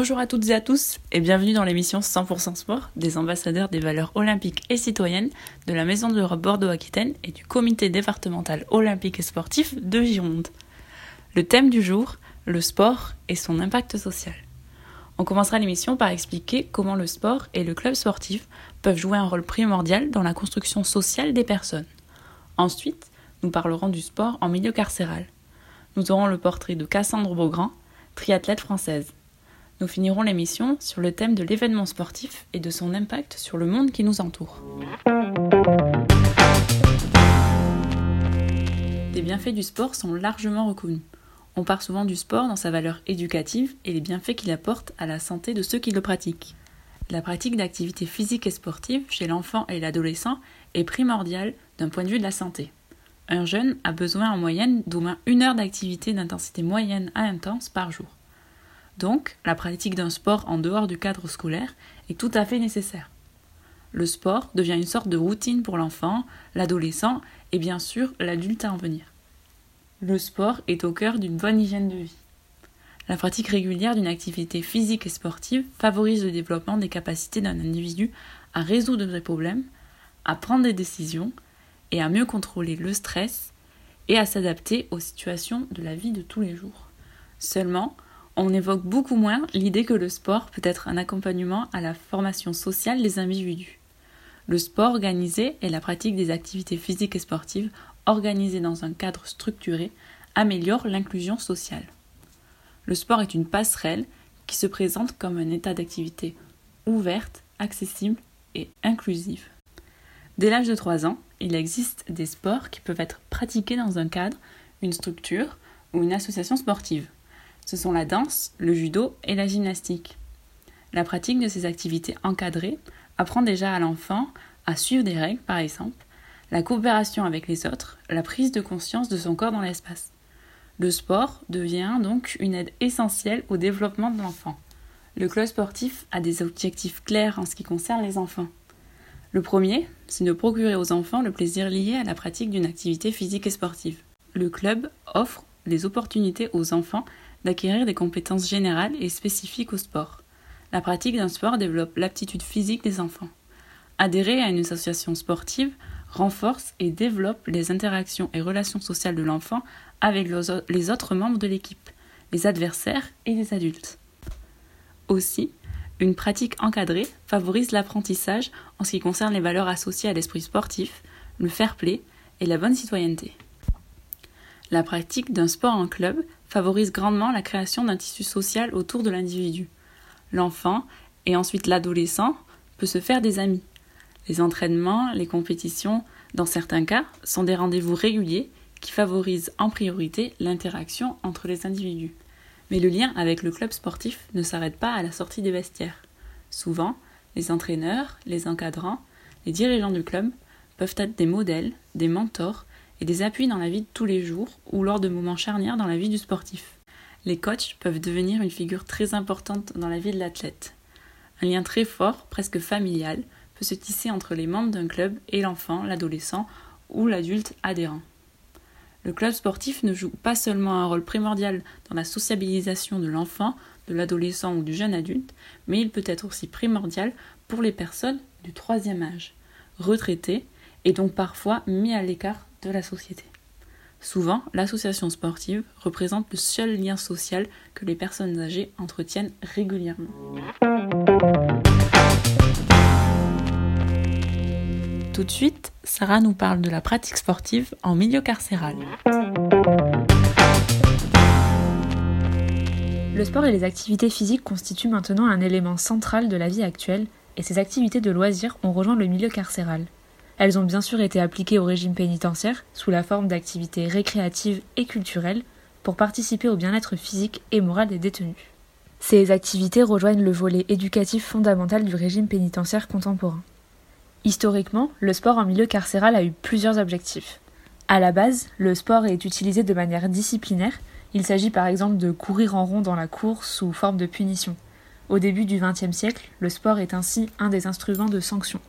Bonjour à toutes et à tous et bienvenue dans l'émission 100% Sport des ambassadeurs des valeurs olympiques et citoyennes de la Maison de l'Europe Bordeaux-Aquitaine et du comité départemental olympique et sportif de Gironde. Le thème du jour, le sport et son impact social. On commencera l'émission par expliquer comment le sport et le club sportif peuvent jouer un rôle primordial dans la construction sociale des personnes. Ensuite, nous parlerons du sport en milieu carcéral. Nous aurons le portrait de Cassandre Beaugrand, triathlète française. Nous finirons l'émission sur le thème de l'événement sportif et de son impact sur le monde qui nous entoure. Les bienfaits du sport sont largement reconnus. On parle souvent du sport dans sa valeur éducative et les bienfaits qu'il apporte à la santé de ceux qui le pratiquent. La pratique d'activités physiques et sportives chez l'enfant et l'adolescent est primordiale d'un point de vue de la santé. Un jeune a besoin en moyenne d'au moins une heure d'activité d'intensité moyenne à intense par jour. Donc, la pratique d'un sport en dehors du cadre scolaire est tout à fait nécessaire. Le sport devient une sorte de routine pour l'enfant, l'adolescent et bien sûr l'adulte à en venir. Le sport est au cœur d'une bonne hygiène de vie. La pratique régulière d'une activité physique et sportive favorise le développement des capacités d'un individu à résoudre des problèmes, à prendre des décisions et à mieux contrôler le stress et à s'adapter aux situations de la vie de tous les jours. Seulement, on évoque beaucoup moins l'idée que le sport peut être un accompagnement à la formation sociale des individus. Le sport organisé et la pratique des activités physiques et sportives organisées dans un cadre structuré améliorent l'inclusion sociale. Le sport est une passerelle qui se présente comme un état d'activité ouverte, accessible et inclusive. Dès l'âge de 3 ans, il existe des sports qui peuvent être pratiqués dans un cadre, une structure ou une association sportive ce sont la danse, le judo et la gymnastique. La pratique de ces activités encadrées apprend déjà à l'enfant à suivre des règles, par exemple, la coopération avec les autres, la prise de conscience de son corps dans l'espace. Le sport devient donc une aide essentielle au développement de l'enfant. Le club sportif a des objectifs clairs en ce qui concerne les enfants. Le premier, c'est de procurer aux enfants le plaisir lié à la pratique d'une activité physique et sportive. Le club offre les opportunités aux enfants d'acquérir des compétences générales et spécifiques au sport. La pratique d'un sport développe l'aptitude physique des enfants. Adhérer à une association sportive renforce et développe les interactions et relations sociales de l'enfant avec les autres membres de l'équipe, les adversaires et les adultes. Aussi, une pratique encadrée favorise l'apprentissage en ce qui concerne les valeurs associées à l'esprit sportif, le fair play et la bonne citoyenneté. La pratique d'un sport en club favorise grandement la création d'un tissu social autour de l'individu. L'enfant, et ensuite l'adolescent, peut se faire des amis. Les entraînements, les compétitions, dans certains cas, sont des rendez-vous réguliers qui favorisent en priorité l'interaction entre les individus. Mais le lien avec le club sportif ne s'arrête pas à la sortie des vestiaires. Souvent, les entraîneurs, les encadrants, les dirigeants du club peuvent être des modèles, des mentors et des appuis dans la vie de tous les jours ou lors de moments charnières dans la vie du sportif. Les coachs peuvent devenir une figure très importante dans la vie de l'athlète. Un lien très fort, presque familial, peut se tisser entre les membres d'un club et l'enfant, l'adolescent ou l'adulte adhérent. Le club sportif ne joue pas seulement un rôle primordial dans la sociabilisation de l'enfant, de l'adolescent ou du jeune adulte, mais il peut être aussi primordial pour les personnes du troisième âge, retraitées et donc parfois mis à l'écart de la société. Souvent, l'association sportive représente le seul lien social que les personnes âgées entretiennent régulièrement. Tout de suite, Sarah nous parle de la pratique sportive en milieu carcéral. Le sport et les activités physiques constituent maintenant un élément central de la vie actuelle et ces activités de loisirs ont rejoint le milieu carcéral. Elles ont bien sûr été appliquées au régime pénitentiaire sous la forme d'activités récréatives et culturelles pour participer au bien-être physique et moral des détenus. Ces activités rejoignent le volet éducatif fondamental du régime pénitentiaire contemporain. Historiquement, le sport en milieu carcéral a eu plusieurs objectifs. À la base, le sport est utilisé de manière disciplinaire. Il s'agit par exemple de courir en rond dans la cour sous forme de punition. Au début du XXe siècle, le sport est ainsi un des instruments de sanction.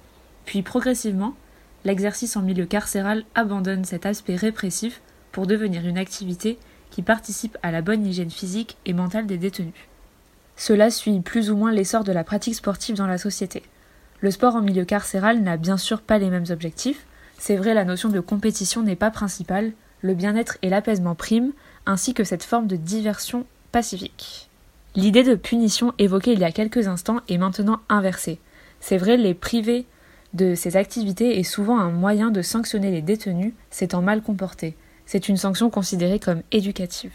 Puis progressivement, l'exercice en milieu carcéral abandonne cet aspect répressif pour devenir une activité qui participe à la bonne hygiène physique et mentale des détenus. Cela suit plus ou moins l'essor de la pratique sportive dans la société. Le sport en milieu carcéral n'a bien sûr pas les mêmes objectifs. C'est vrai, la notion de compétition n'est pas principale, le bien-être et l'apaisement priment, ainsi que cette forme de diversion pacifique. L'idée de punition évoquée il y a quelques instants est maintenant inversée. C'est vrai, les privés de ces activités est souvent un moyen de sanctionner les détenus s'étant mal comportés. C'est une sanction considérée comme éducative.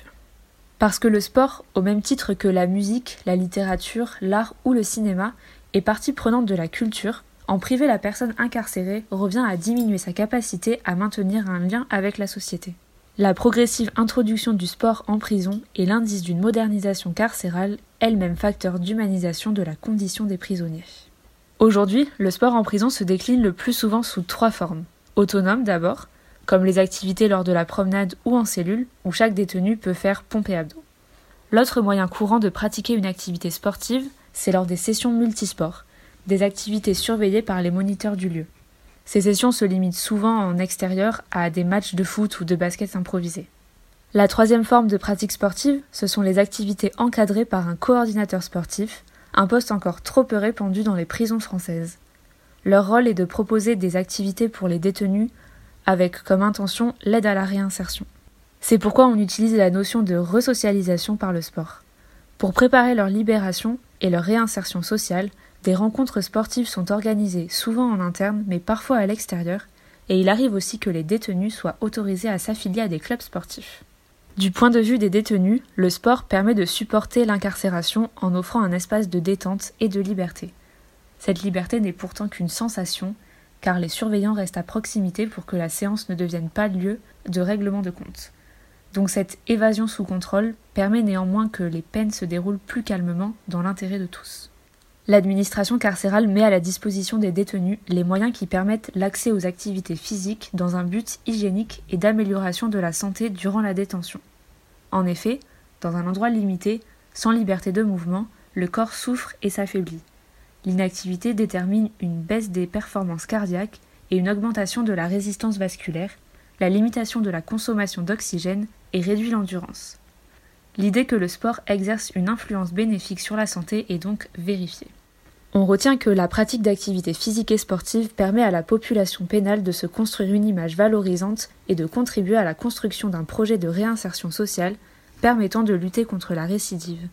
Parce que le sport, au même titre que la musique, la littérature, l'art ou le cinéma, est partie prenante de la culture, en priver la personne incarcérée revient à diminuer sa capacité à maintenir un lien avec la société. La progressive introduction du sport en prison est l'indice d'une modernisation carcérale, elle-même facteur d'humanisation de la condition des prisonniers. Aujourd'hui, le sport en prison se décline le plus souvent sous trois formes. Autonome d'abord, comme les activités lors de la promenade ou en cellule, où chaque détenu peut faire pompe et abdos. L'autre moyen courant de pratiquer une activité sportive, c'est lors des sessions multisports, des activités surveillées par les moniteurs du lieu. Ces sessions se limitent souvent en extérieur à des matchs de foot ou de basket improvisés. La troisième forme de pratique sportive, ce sont les activités encadrées par un coordinateur sportif, un poste encore trop peu répandu dans les prisons françaises. Leur rôle est de proposer des activités pour les détenus avec comme intention l'aide à la réinsertion. C'est pourquoi on utilise la notion de resocialisation par le sport. Pour préparer leur libération et leur réinsertion sociale, des rencontres sportives sont organisées souvent en interne mais parfois à l'extérieur, et il arrive aussi que les détenus soient autorisés à s'affilier à des clubs sportifs. Du point de vue des détenus, le sport permet de supporter l'incarcération en offrant un espace de détente et de liberté. Cette liberté n'est pourtant qu'une sensation car les surveillants restent à proximité pour que la séance ne devienne pas lieu de règlement de compte. Donc cette évasion sous contrôle permet néanmoins que les peines se déroulent plus calmement dans l'intérêt de tous. L'administration carcérale met à la disposition des détenus les moyens qui permettent l'accès aux activités physiques dans un but hygiénique et d'amélioration de la santé durant la détention. En effet, dans un endroit limité, sans liberté de mouvement, le corps souffre et s'affaiblit. L'inactivité détermine une baisse des performances cardiaques et une augmentation de la résistance vasculaire, la limitation de la consommation d'oxygène et réduit l'endurance. L'idée que le sport exerce une influence bénéfique sur la santé est donc vérifiée. On retient que la pratique d'activités physiques et sportives permet à la population pénale de se construire une image valorisante et de contribuer à la construction d'un projet de réinsertion sociale permettant de lutter contre la récidive.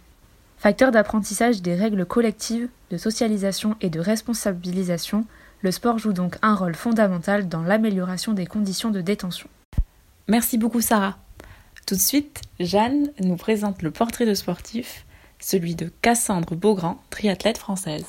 Facteur d'apprentissage des règles collectives, de socialisation et de responsabilisation, le sport joue donc un rôle fondamental dans l'amélioration des conditions de détention. Merci beaucoup Sarah. Tout de suite, Jeanne nous présente le portrait de sportif, celui de Cassandre Beaugrand, triathlète française.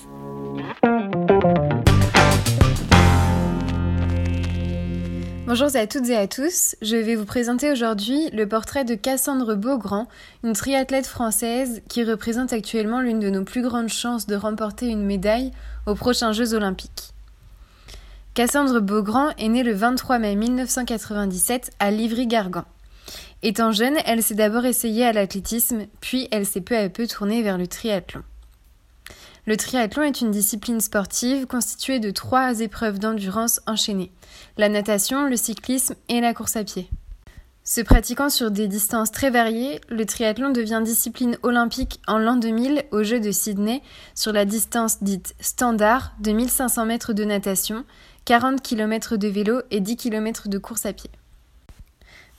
Bonjour à toutes et à tous, je vais vous présenter aujourd'hui le portrait de Cassandre Beaugrand, une triathlète française qui représente actuellement l'une de nos plus grandes chances de remporter une médaille aux prochains Jeux olympiques. Cassandre Beaugrand est née le 23 mai 1997 à Livry-Gargan. Étant jeune, elle s'est d'abord essayée à l'athlétisme, puis elle s'est peu à peu tournée vers le triathlon. Le triathlon est une discipline sportive constituée de trois épreuves d'endurance enchaînées la natation, le cyclisme et la course à pied. Se pratiquant sur des distances très variées, le triathlon devient discipline olympique en l'an 2000 aux Jeux de Sydney sur la distance dite standard de 1500 mètres de natation, 40 km de vélo et 10 km de course à pied.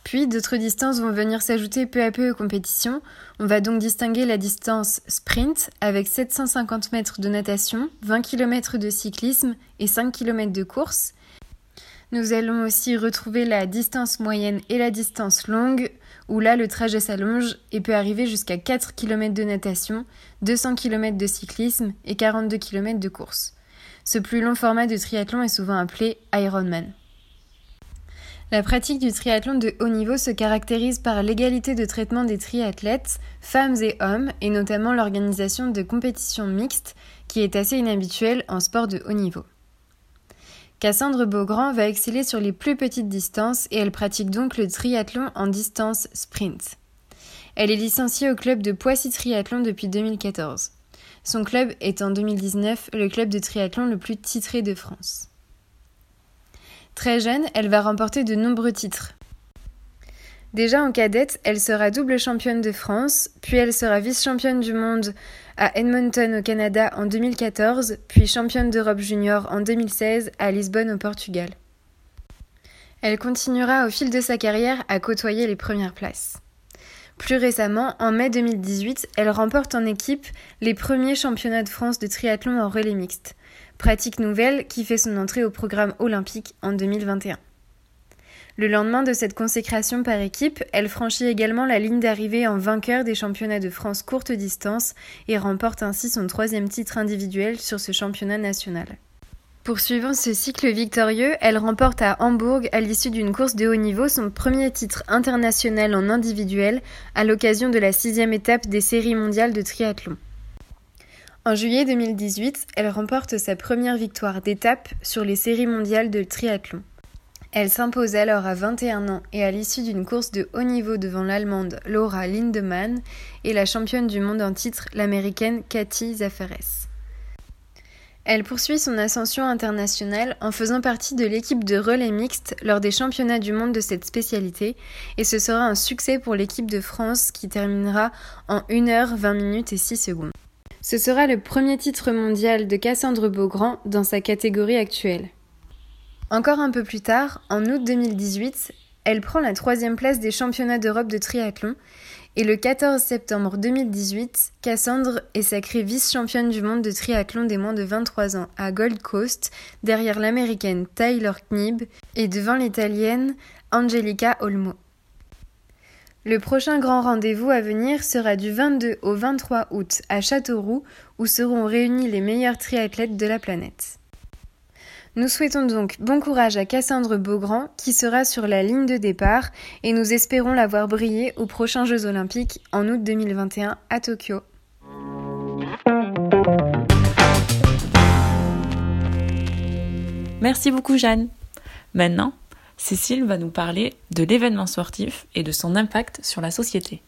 Puis d'autres distances vont venir s'ajouter peu à peu aux compétitions. On va donc distinguer la distance sprint avec 750 mètres de natation, 20 km de cyclisme et 5 km de course. Nous allons aussi retrouver la distance moyenne et la distance longue, où là le trajet s'allonge et peut arriver jusqu'à 4 km de natation, 200 km de cyclisme et 42 km de course. Ce plus long format de triathlon est souvent appelé Ironman. La pratique du triathlon de haut niveau se caractérise par l'égalité de traitement des triathlètes, femmes et hommes, et notamment l'organisation de compétitions mixtes, qui est assez inhabituelle en sport de haut niveau. Cassandre Beaugrand va exceller sur les plus petites distances et elle pratique donc le triathlon en distance sprint. Elle est licenciée au club de Poissy Triathlon depuis 2014. Son club est en 2019 le club de triathlon le plus titré de France. Très jeune, elle va remporter de nombreux titres. Déjà en cadette, elle sera double championne de France, puis elle sera vice-championne du monde à Edmonton au Canada en 2014, puis championne d'Europe junior en 2016 à Lisbonne au Portugal. Elle continuera au fil de sa carrière à côtoyer les premières places. Plus récemment, en mai 2018, elle remporte en équipe les premiers championnats de France de triathlon en relais mixte, pratique nouvelle qui fait son entrée au programme olympique en 2021. Le lendemain de cette consécration par équipe, elle franchit également la ligne d'arrivée en vainqueur des championnats de France courte distance et remporte ainsi son troisième titre individuel sur ce championnat national. Poursuivant ce cycle victorieux, elle remporte à Hambourg, à l'issue d'une course de haut niveau, son premier titre international en individuel à l'occasion de la sixième étape des séries mondiales de triathlon. En juillet 2018, elle remporte sa première victoire d'étape sur les séries mondiales de triathlon. Elle s'impose alors à 21 ans et à l'issue d'une course de haut niveau devant l'Allemande Laura Lindemann et la championne du monde en titre, l'Américaine Cathy Zafares. Elle poursuit son ascension internationale en faisant partie de l'équipe de relais mixte lors des championnats du monde de cette spécialité et ce sera un succès pour l'équipe de France qui terminera en 1 h 20 minutes et 6 secondes. Ce sera le premier titre mondial de Cassandre Beaugrand dans sa catégorie actuelle. Encore un peu plus tard, en août 2018, elle prend la troisième place des championnats d'Europe de triathlon et le 14 septembre 2018, Cassandre est sacrée vice-championne du monde de triathlon des moins de 23 ans à Gold Coast, derrière l'américaine Tyler Knibb et devant l'italienne Angelica Olmo. Le prochain grand rendez-vous à venir sera du 22 au 23 août à Châteauroux, où seront réunis les meilleurs triathlètes de la planète. Nous souhaitons donc bon courage à Cassandre Beaugrand qui sera sur la ligne de départ et nous espérons la voir briller aux prochains Jeux olympiques en août 2021 à Tokyo. Merci beaucoup Jeanne. Maintenant, Cécile va nous parler de l'événement sportif et de son impact sur la société.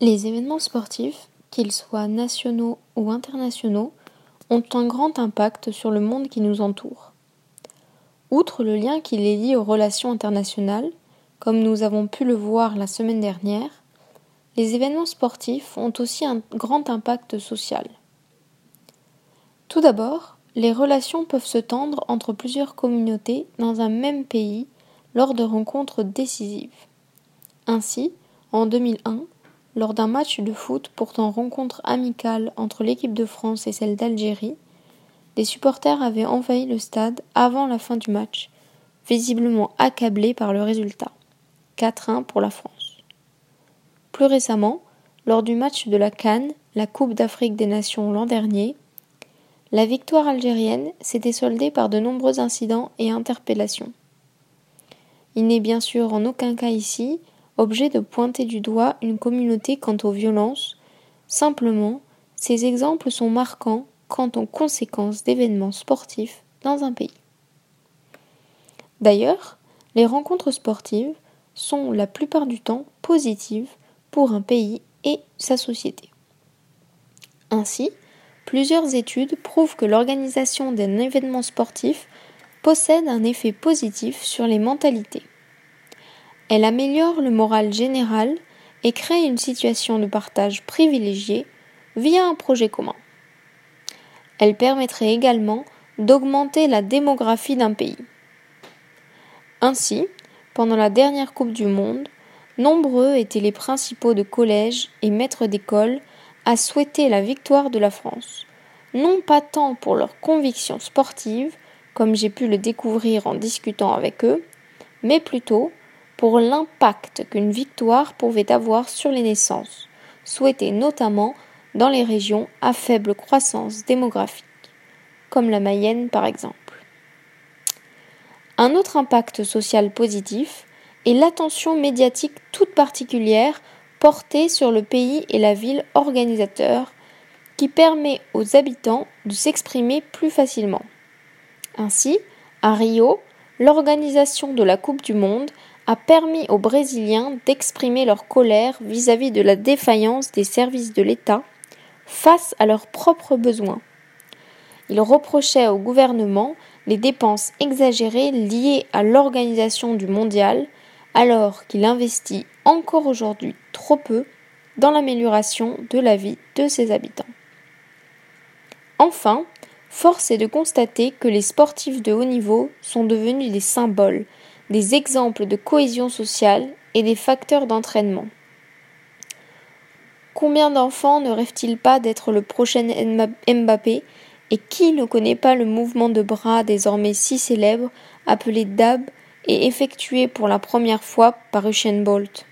Les événements sportifs, qu'ils soient nationaux ou internationaux, ont un grand impact sur le monde qui nous entoure. Outre le lien qui les lie aux relations internationales, comme nous avons pu le voir la semaine dernière, les événements sportifs ont aussi un grand impact social. Tout d'abord, les relations peuvent se tendre entre plusieurs communautés dans un même pays lors de rencontres décisives. Ainsi, en 2001, lors d'un match de foot pourtant rencontre amicale entre l'équipe de France et celle d'Algérie, des supporters avaient envahi le stade avant la fin du match, visiblement accablés par le résultat. 4-1 pour la France. Plus récemment, lors du match de la Cannes, la Coupe d'Afrique des Nations l'an dernier, la victoire algérienne s'était soldée par de nombreux incidents et interpellations. Il n'est bien sûr en aucun cas ici objet de pointer du doigt une communauté quant aux violences, simplement, ces exemples sont marquants quant aux conséquences d'événements sportifs dans un pays. D'ailleurs, les rencontres sportives sont la plupart du temps positives pour un pays et sa société. Ainsi, plusieurs études prouvent que l'organisation d'un événement sportif possède un effet positif sur les mentalités. Elle améliore le moral général et crée une situation de partage privilégié via un projet commun. Elle permettrait également d'augmenter la démographie d'un pays. Ainsi, pendant la dernière Coupe du Monde, nombreux étaient les principaux de collèges et maîtres d'école à souhaiter la victoire de la France, non pas tant pour leurs convictions sportives, comme j'ai pu le découvrir en discutant avec eux, mais plutôt pour l'impact qu'une victoire pouvait avoir sur les naissances, souhaitées notamment dans les régions à faible croissance démographique, comme la Mayenne par exemple. Un autre impact social positif est l'attention médiatique toute particulière portée sur le pays et la ville organisateur qui permet aux habitants de s'exprimer plus facilement. Ainsi, à Rio, l'organisation de la Coupe du Monde a permis aux Brésiliens d'exprimer leur colère vis-à-vis de la défaillance des services de l'État face à leurs propres besoins. Ils reprochaient au gouvernement les dépenses exagérées liées à l'organisation du mondial, alors qu'il investit encore aujourd'hui trop peu dans l'amélioration de la vie de ses habitants. Enfin, force est de constater que les sportifs de haut niveau sont devenus des symboles, des exemples de cohésion sociale et des facteurs d'entraînement. Combien d'enfants ne rêvent-ils pas d'être le prochain Mbappé et qui ne connaît pas le mouvement de bras désormais si célèbre appelé DAB et effectué pour la première fois par Usain Bolt?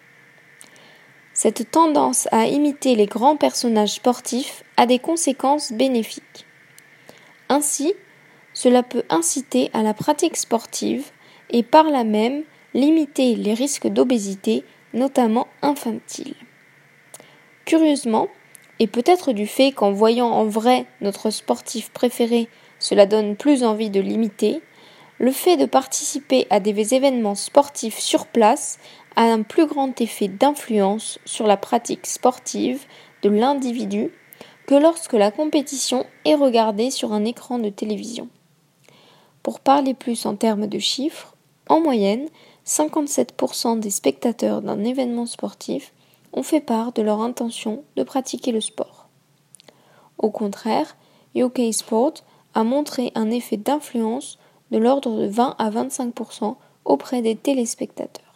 Cette tendance à imiter les grands personnages sportifs a des conséquences bénéfiques. Ainsi, cela peut inciter à la pratique sportive et par là même limiter les risques d'obésité, notamment infantile. Curieusement, et peut-être du fait qu'en voyant en vrai notre sportif préféré, cela donne plus envie de l'imiter, le fait de participer à des événements sportifs sur place a un plus grand effet d'influence sur la pratique sportive de l'individu que lorsque la compétition est regardée sur un écran de télévision. Pour parler plus en termes de chiffres, en moyenne, 57% des spectateurs d'un événement sportif ont fait part de leur intention de pratiquer le sport. Au contraire, UK Sport a montré un effet d'influence de l'ordre de 20 à 25% auprès des téléspectateurs.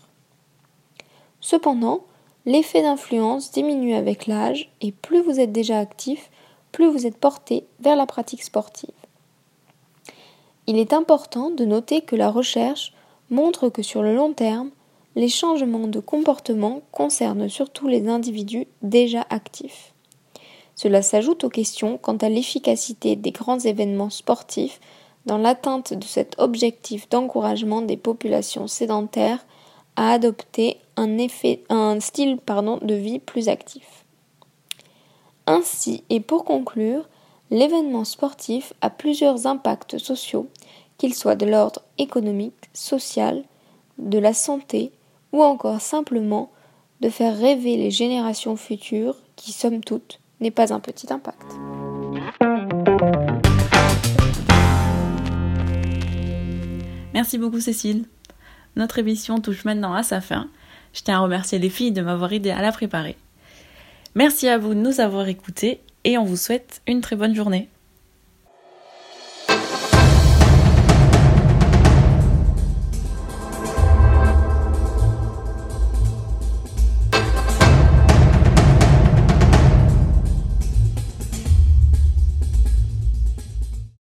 Cependant, l'effet d'influence diminue avec l'âge et plus vous êtes déjà actif, plus vous êtes porté vers la pratique sportive. Il est important de noter que la recherche montre que sur le long terme, les changements de comportement concernent surtout les individus déjà actifs. Cela s'ajoute aux questions quant à l'efficacité des grands événements sportifs dans l'atteinte de cet objectif d'encouragement des populations sédentaires à adopter un, effet, un style de vie plus actif. Ainsi, et pour conclure, l'événement sportif a plusieurs impacts sociaux, qu'ils soient de l'ordre économique, social, de la santé ou encore simplement de faire rêver les générations futures qui, somme toute, n'est pas un petit impact. Merci beaucoup Cécile. Notre émission touche maintenant à sa fin. Je tiens à remercier les filles de m'avoir aidé à la préparer. Merci à vous de nous avoir écoutés et on vous souhaite une très bonne journée.